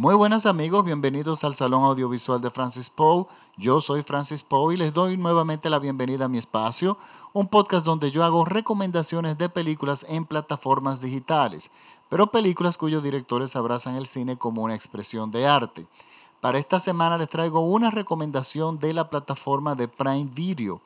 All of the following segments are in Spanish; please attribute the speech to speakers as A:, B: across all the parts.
A: Muy buenas amigos, bienvenidos al Salón Audiovisual de Francis Poe. Yo soy Francis Poe y les doy nuevamente la bienvenida a mi espacio, un podcast donde yo hago recomendaciones de películas en plataformas digitales, pero películas cuyos directores abrazan el cine como una expresión de arte. Para esta semana les traigo una recomendación de la plataforma de Prime Video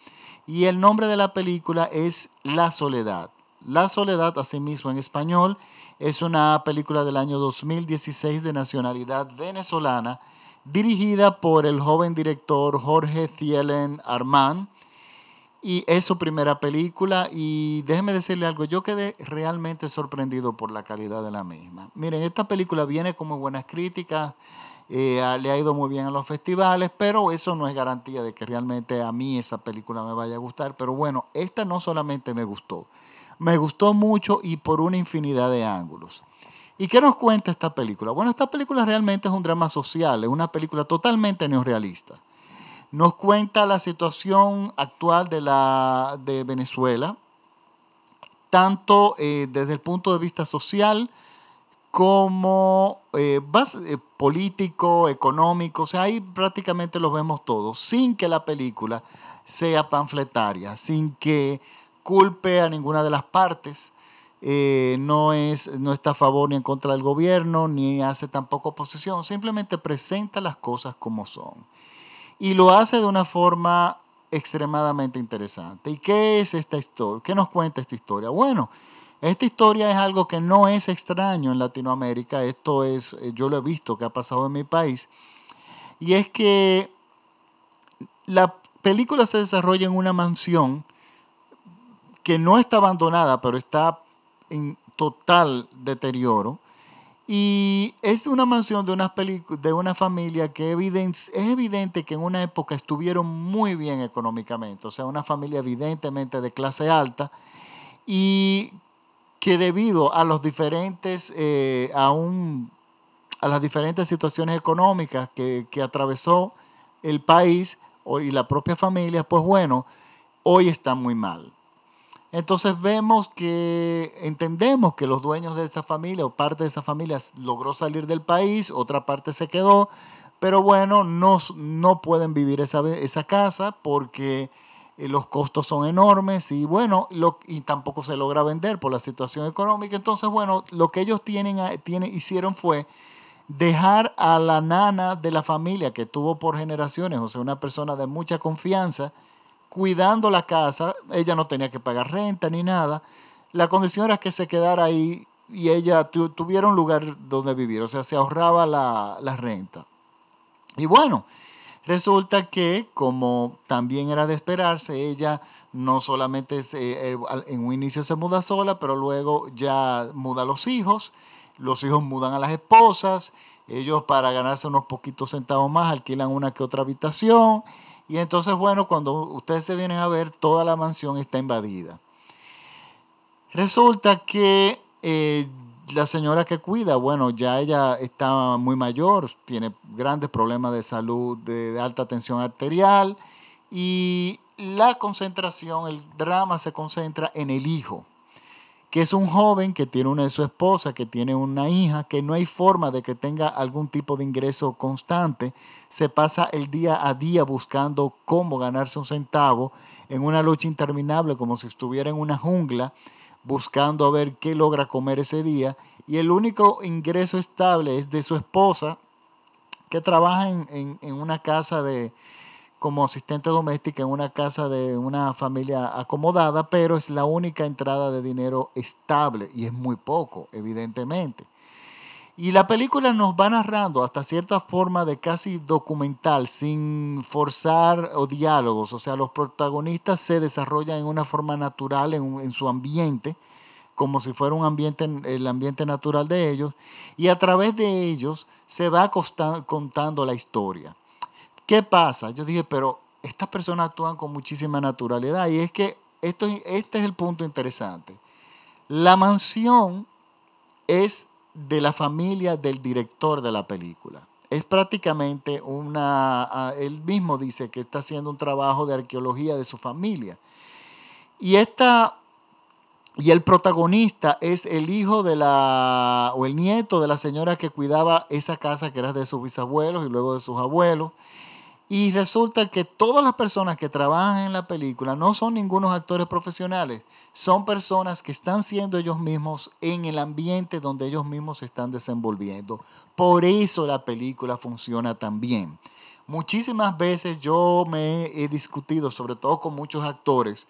A: y el nombre de la película es La Soledad. La Soledad, asimismo en español, es una película del año 2016 de nacionalidad venezolana, dirigida por el joven director Jorge Thielen Armand. Y es su primera película y déjeme decirle algo, yo quedé realmente sorprendido por la calidad de la misma. Miren, esta película viene con muy buenas críticas, eh, le ha ido muy bien a los festivales, pero eso no es garantía de que realmente a mí esa película me vaya a gustar. Pero bueno, esta no solamente me gustó, me gustó mucho y por una infinidad de ángulos. ¿Y qué nos cuenta esta película? Bueno, esta película realmente es un drama social, es una película totalmente neorrealista. Nos cuenta la situación actual de, la, de Venezuela, tanto eh, desde el punto de vista social como eh, eh, político, económico, o sea, ahí prácticamente lo vemos todos, sin que la película sea panfletaria, sin que culpe a ninguna de las partes, eh, no, es, no está a favor ni en contra del gobierno, ni hace tampoco oposición, simplemente presenta las cosas como son. Y lo hace de una forma extremadamente interesante. ¿Y qué es esta historia? ¿Qué nos cuenta esta historia? Bueno, esta historia es algo que no es extraño en Latinoamérica, esto es, eh, yo lo he visto que ha pasado en mi país, y es que la película se desarrolla en una mansión que no está abandonada, pero está en total deterioro. Y es una mansión de una, de una familia que es evidente que en una época estuvieron muy bien económicamente, o sea, una familia evidentemente de clase alta y que debido a los diferentes, eh, a, a las diferentes situaciones económicas que, que atravesó el país y la propia familia, pues bueno, hoy está muy mal. Entonces vemos que entendemos que los dueños de esa familia o parte de esa familia logró salir del país, otra parte se quedó, pero bueno, no, no pueden vivir esa, esa casa porque eh, los costos son enormes y bueno, lo, y tampoco se logra vender por la situación económica. Entonces, bueno, lo que ellos tienen, tienen, hicieron fue dejar a la nana de la familia que tuvo por generaciones, o sea, una persona de mucha confianza, cuidando la casa, ella no tenía que pagar renta ni nada. La condición era que se quedara ahí y ella tuviera un lugar donde vivir, o sea, se ahorraba la, renta. Y bueno, resulta que como también era de esperarse, ella no solamente eh, en un inicio se muda sola, pero luego ya muda a los hijos, los hijos mudan a las esposas, ellos para ganarse unos poquitos centavos más alquilan una que otra habitación y entonces, bueno, cuando ustedes se vienen a ver, toda la mansión está invadida. Resulta que eh, la señora que cuida, bueno, ya ella está muy mayor, tiene grandes problemas de salud, de alta tensión arterial y la concentración, el drama se concentra en el hijo que es un joven que tiene una de su esposa, que tiene una hija, que no hay forma de que tenga algún tipo de ingreso constante, se pasa el día a día buscando cómo ganarse un centavo en una lucha interminable como si estuviera en una jungla, buscando a ver qué logra comer ese día, y el único ingreso estable es de su esposa, que trabaja en, en una casa de, como asistente doméstica en una casa de una familia acomodada, pero es la única entrada de dinero estable y es muy poco, evidentemente. Y la película nos va narrando hasta cierta forma de casi documental, sin forzar o diálogos. O sea, los protagonistas se desarrollan en una forma natural en, su ambiente, como si fuera un ambiente, el ambiente natural de ellos. Y a través de ellos se va contando la historia. ¿Qué pasa? Yo dije, pero estas personas actúan con muchísima naturalidad y es que esto, este es el punto interesante. La mansión es de la familia del director de la película. Es prácticamente una, él mismo dice que está haciendo un trabajo de arqueología de su familia. Y esta y el protagonista es el hijo de la, o el nieto de la señora que cuidaba esa casa que era de sus bisabuelos y luego de sus abuelos. Y resulta que todas las personas que trabajan en la película no son ningunos actores profesionales, son personas que están siendo ellos mismos en el ambiente donde ellos mismos se están desenvolviendo. Por eso la película funciona tan bien. Muchísimas veces yo me he discutido, sobre todo con muchos actores,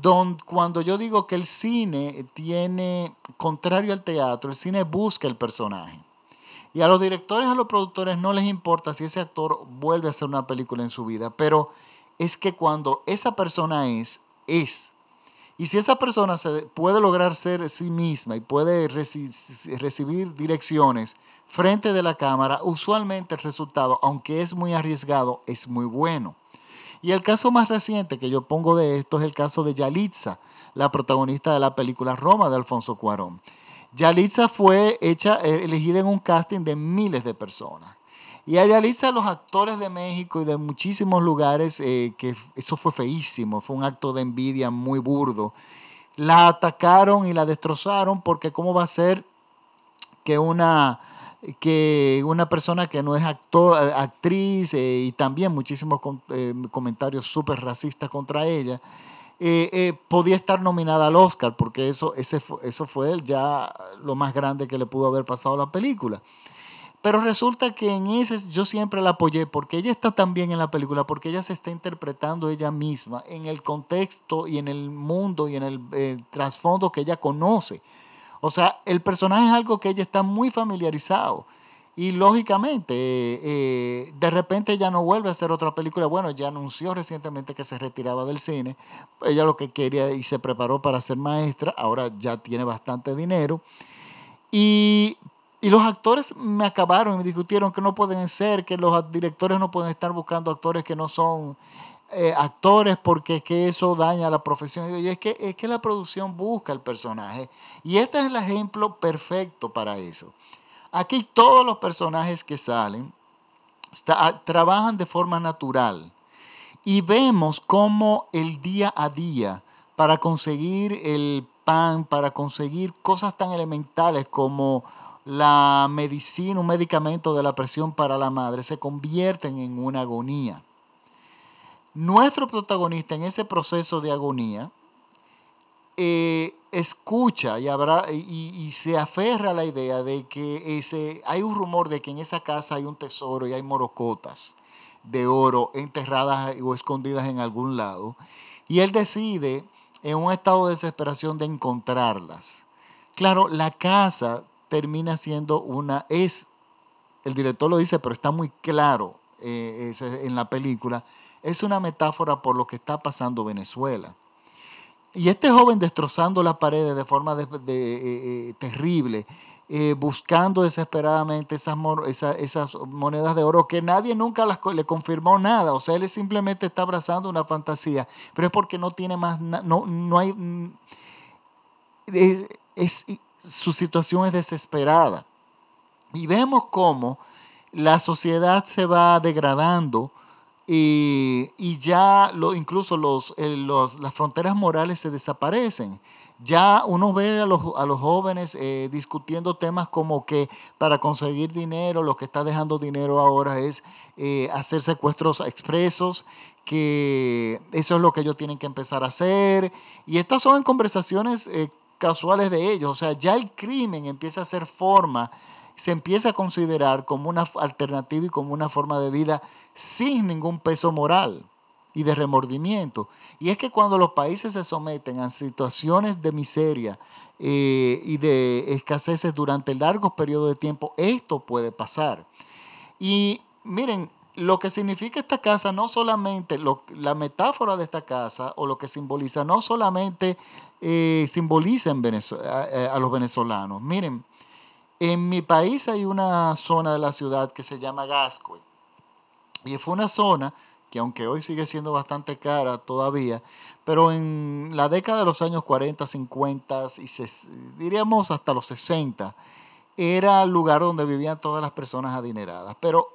A: don, cuando yo digo que el cine tiene, contrario al teatro, el cine busca el personaje. Y a los directores, a los productores no les importa si ese actor vuelve a hacer una película en su vida, pero es que cuando esa persona es, es. Y si esa persona se puede lograr ser sí misma y puede recibir direcciones frente de la cámara, usualmente el resultado, aunque es muy arriesgado, es muy bueno. Y el caso más reciente que yo pongo de esto es el caso de Yalitza, la protagonista de la película Roma de Alfonso Cuarón. Yalitza fue hecha, eh, elegida en un casting de miles de personas. Y a Yalitza los actores de México y de muchísimos lugares, eh, que eso fue feísimo, fue un acto de envidia muy burdo, la atacaron y la destrozaron porque cómo va a ser que una, que una persona que no es eh, actriz y también muchísimos comentarios súper racistas contra ella, eh, eh, podía estar nominada al Oscar, porque eso, ese, eso fue ya lo más grande que le pudo haber pasado a la película. Pero resulta que en ese yo siempre la apoyé porque ella está también en la película, porque ella se está interpretando ella misma en el contexto y en el mundo y en el eh, trasfondo que ella conoce. O sea, el personaje es algo que ella está muy familiarizado. Y lógicamente, eh, de repente ya no vuelve a hacer otra película. Bueno, ya anunció recientemente que se retiraba del cine. Ella lo que quería y se preparó para ser maestra. Ahora ya tiene bastante dinero. Y, los actores me acabaron y me discutieron que no pueden ser, que los directores no pueden estar buscando actores que no son eh, actores porque es que eso daña la profesión. Y es que, es que la producción busca el personaje. Y este es el ejemplo perfecto para eso. Aquí todos los personajes que salen ah, trabajan de forma natural y vemos cómo el día a día para conseguir el pan, para conseguir cosas tan elementales como la medicina, un medicamento de la presión para la madre, se convierten en una agonía. Nuestro protagonista en ese proceso de agonía eh, escucha y, habrá, y, se aferra a la idea de que ese, hay un rumor de que en esa casa hay un tesoro y hay morocotas de oro enterradas o escondidas en algún lado. Y él decide, en un estado de desesperación, de encontrarlas. Claro, la casa termina siendo una, es, el director lo dice, pero está muy claro eh, en la película, es una metáfora por lo que está pasando Venezuela. Y este joven destrozando las paredes de forma de, eh, eh, terrible, eh, buscando desesperadamente esas, monedas de oro que nadie nunca las, le confirmó nada. O sea, él simplemente está abrazando una fantasía, pero es porque no tiene más, no, no hay, mm, es, su situación es desesperada. Y vemos cómo la sociedad se va degradando y, ya lo, incluso los, las fronteras morales se desaparecen. Ya uno ve a los, a los jóvenes eh, discutiendo temas como que para conseguir dinero, lo que está dejando dinero ahora es eh, hacer secuestros expresos, que eso es lo que ellos tienen que empezar a hacer. Y estas son conversaciones eh, casuales de ellos. O sea, ya el crimen empieza a ser forma se empieza a considerar como una alternativa y como una forma de vida sin ningún peso moral y de remordimiento. Y es que cuando los países se someten a situaciones de miseria eh, y de escaseces durante largos periodos de tiempo, esto puede pasar. Y miren, lo que significa esta casa, no solamente la metáfora de esta casa o lo que simboliza, no solamente eh, simboliza a, a, los venezolanos. Miren, en mi país hay una zona de la ciudad que se llama Gascoy. Y fue una zona que aunque hoy sigue siendo bastante cara todavía, pero en la década de los años 40, 50 y diríamos hasta los 60, era el lugar donde vivían todas las personas adineradas. Pero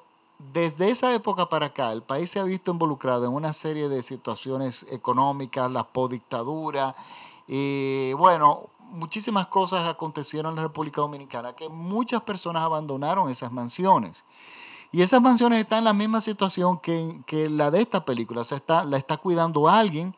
A: desde esa época para acá, el país se ha visto involucrado en una serie de situaciones económicas, la podictadura, Y bueno, muchísimas cosas acontecieron en la República Dominicana, que muchas personas abandonaron esas mansiones. Y esas mansiones están en la misma situación que, que la de esta película, o sea, está, la está cuidando alguien.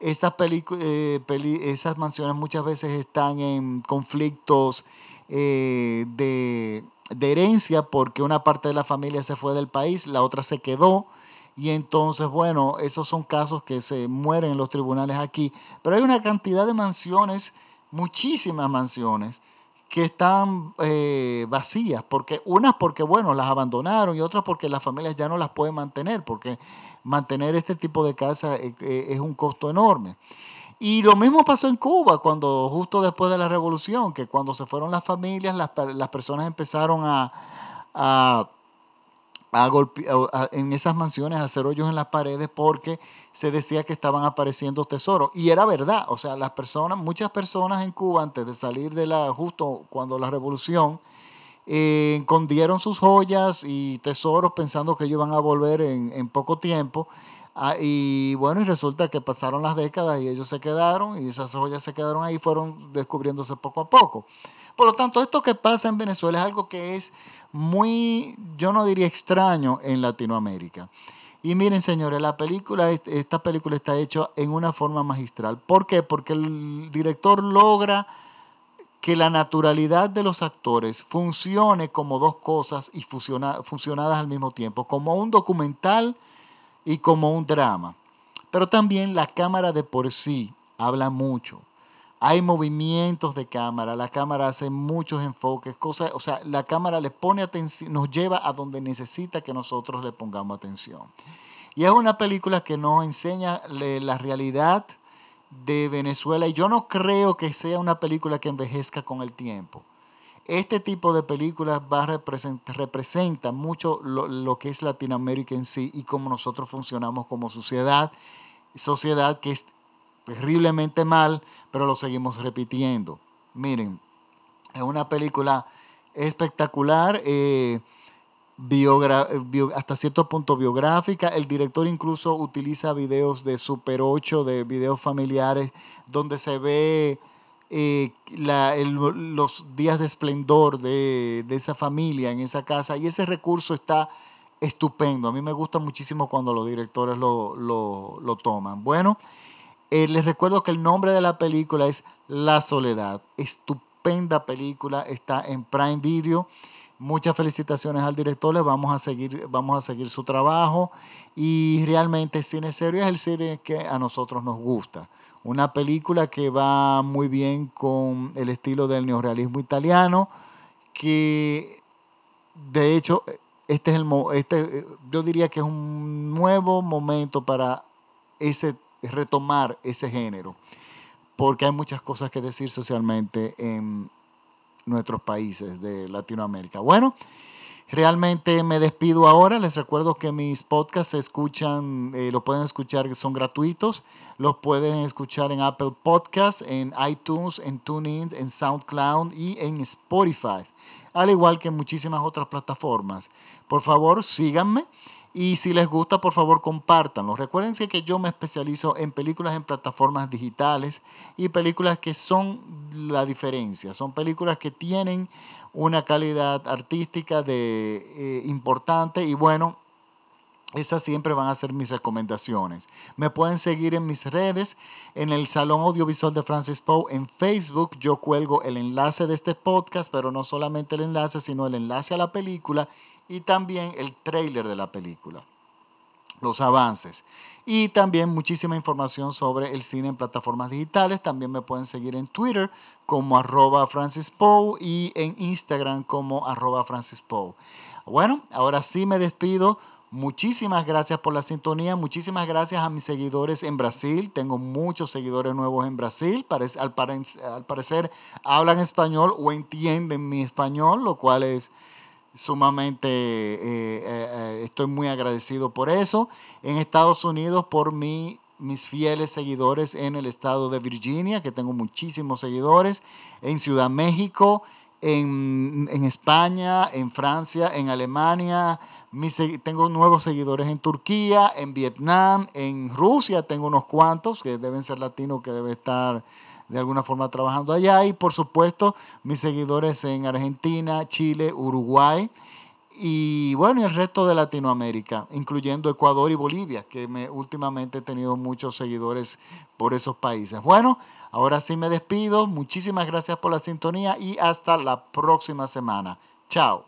A: Esas, eh, esas mansiones muchas veces están en conflictos eh, de herencia porque una parte de la familia se fue del país, la otra se quedó. Y entonces, bueno, esos son casos que se mueren en los tribunales aquí. Pero hay una cantidad de mansiones muchísimas mansiones que están eh, vacías, porque unas porque, bueno, las abandonaron y otras porque las familias ya no las pueden mantener, porque mantener este tipo de casas eh, eh, es un costo enorme. Y lo mismo pasó en Cuba, cuando justo después de la revolución, que cuando se fueron las familias, las, las personas empezaron a a en esas mansiones a hacer hoyos en las paredes porque se decía que estaban apareciendo tesoros. Y era verdad, o sea, las personas, muchas personas en Cuba antes de salir de la, justo cuando la revolución, eh, escondieron sus joyas y tesoros pensando que ellos iban a volver en, en poco tiempo. Ah, y bueno, y resulta que pasaron las décadas y ellos se quedaron y esas joyas se quedaron ahí, fueron descubriéndose poco a poco. Por lo tanto, esto que pasa en Venezuela es algo que es muy, yo no diría extraño en Latinoamérica. Y miren, señores, la película, esta película está hecha en una forma magistral. ¿Por qué? Porque el director logra que la naturalidad de los actores funcione como dos cosas y funcionadas al mismo tiempo, como un documental y como un drama. Pero también la cámara de por sí habla mucho hay movimientos de cámara, la cámara hace muchos enfoques, cosas, o sea, la cámara le pone atención, nos lleva a donde necesita que nosotros le pongamos atención. Y es una película que nos enseña la realidad de Venezuela y yo no creo que sea una película que envejezca con el tiempo. Este tipo de películas va a representa mucho lo, lo que es Latinoamérica en sí y cómo nosotros funcionamos como sociedad, sociedad que es terriblemente mal, pero lo seguimos repitiendo. Miren, es una película espectacular, eh, hasta cierto punto biográfica. El director incluso utiliza videos de Super 8, de videos familiares, donde se ve eh, los días de esplendor de, esa familia en esa casa. Y ese recurso está estupendo. A mí me gusta muchísimo cuando los directores lo, toman. Bueno. Eh, les recuerdo que el nombre de la película es La Soledad. Estupenda película, está en Prime Video. Muchas felicitaciones al director, le vamos a seguir, vamos a seguir su trabajo y realmente Cine Serio es el cine que a nosotros nos gusta. Una película que va muy bien con el estilo del neorealismo italiano, que de hecho este es el este, yo diría que es un nuevo momento para ese retomar ese género, porque hay muchas cosas que decir socialmente en nuestros países de Latinoamérica. Bueno, realmente me despido ahora. Les recuerdo que mis podcasts se escuchan, eh, lo pueden escuchar, son gratuitos. Los pueden escuchar en Apple Podcasts, en iTunes, en TuneIn, en SoundCloud y en Spotify, al igual que en muchísimas otras plataformas. Por favor, síganme. Y si les gusta, por favor, compártanlo. Recuerden que yo me especializo en películas en plataformas digitales y películas que son la diferencia. Son películas que tienen una calidad artística de, eh, importante y bueno, esas siempre van a ser mis recomendaciones. Me pueden seguir en mis redes, en el Salón Audiovisual de Francis Poe, en Facebook. Yo cuelgo el enlace de este podcast, pero no solamente el enlace, sino el enlace a la película y también el trailer de la película, los avances. Y también muchísima información sobre el cine en plataformas digitales. También me pueden seguir en Twitter como arroba Francis Poe y en Instagram como arroba Francis Poe. Bueno, ahora sí me despido Muchísimas gracias por la sintonía, muchísimas gracias a mis seguidores en Brasil. Tengo muchos seguidores nuevos en Brasil. Al, parecer hablan español o entienden mi español, lo cual es sumamente, eh, eh, estoy muy agradecido por eso. En Estados Unidos, por mi, mis fieles seguidores en el estado de Virginia, que tengo muchísimos seguidores. En Ciudad México, en, en España, en Francia, en Alemania tengo nuevos seguidores en Turquía, en Vietnam, en Rusia tengo unos cuantos que deben ser latinos que deben estar de alguna forma trabajando allá y por supuesto mis seguidores en Argentina, Chile, Uruguay y bueno, y el resto de Latinoamérica, incluyendo Ecuador y Bolivia, que me, últimamente he tenido muchos seguidores por esos países. Bueno, ahora sí me despido. Muchísimas gracias por la sintonía y hasta la próxima semana. Chao.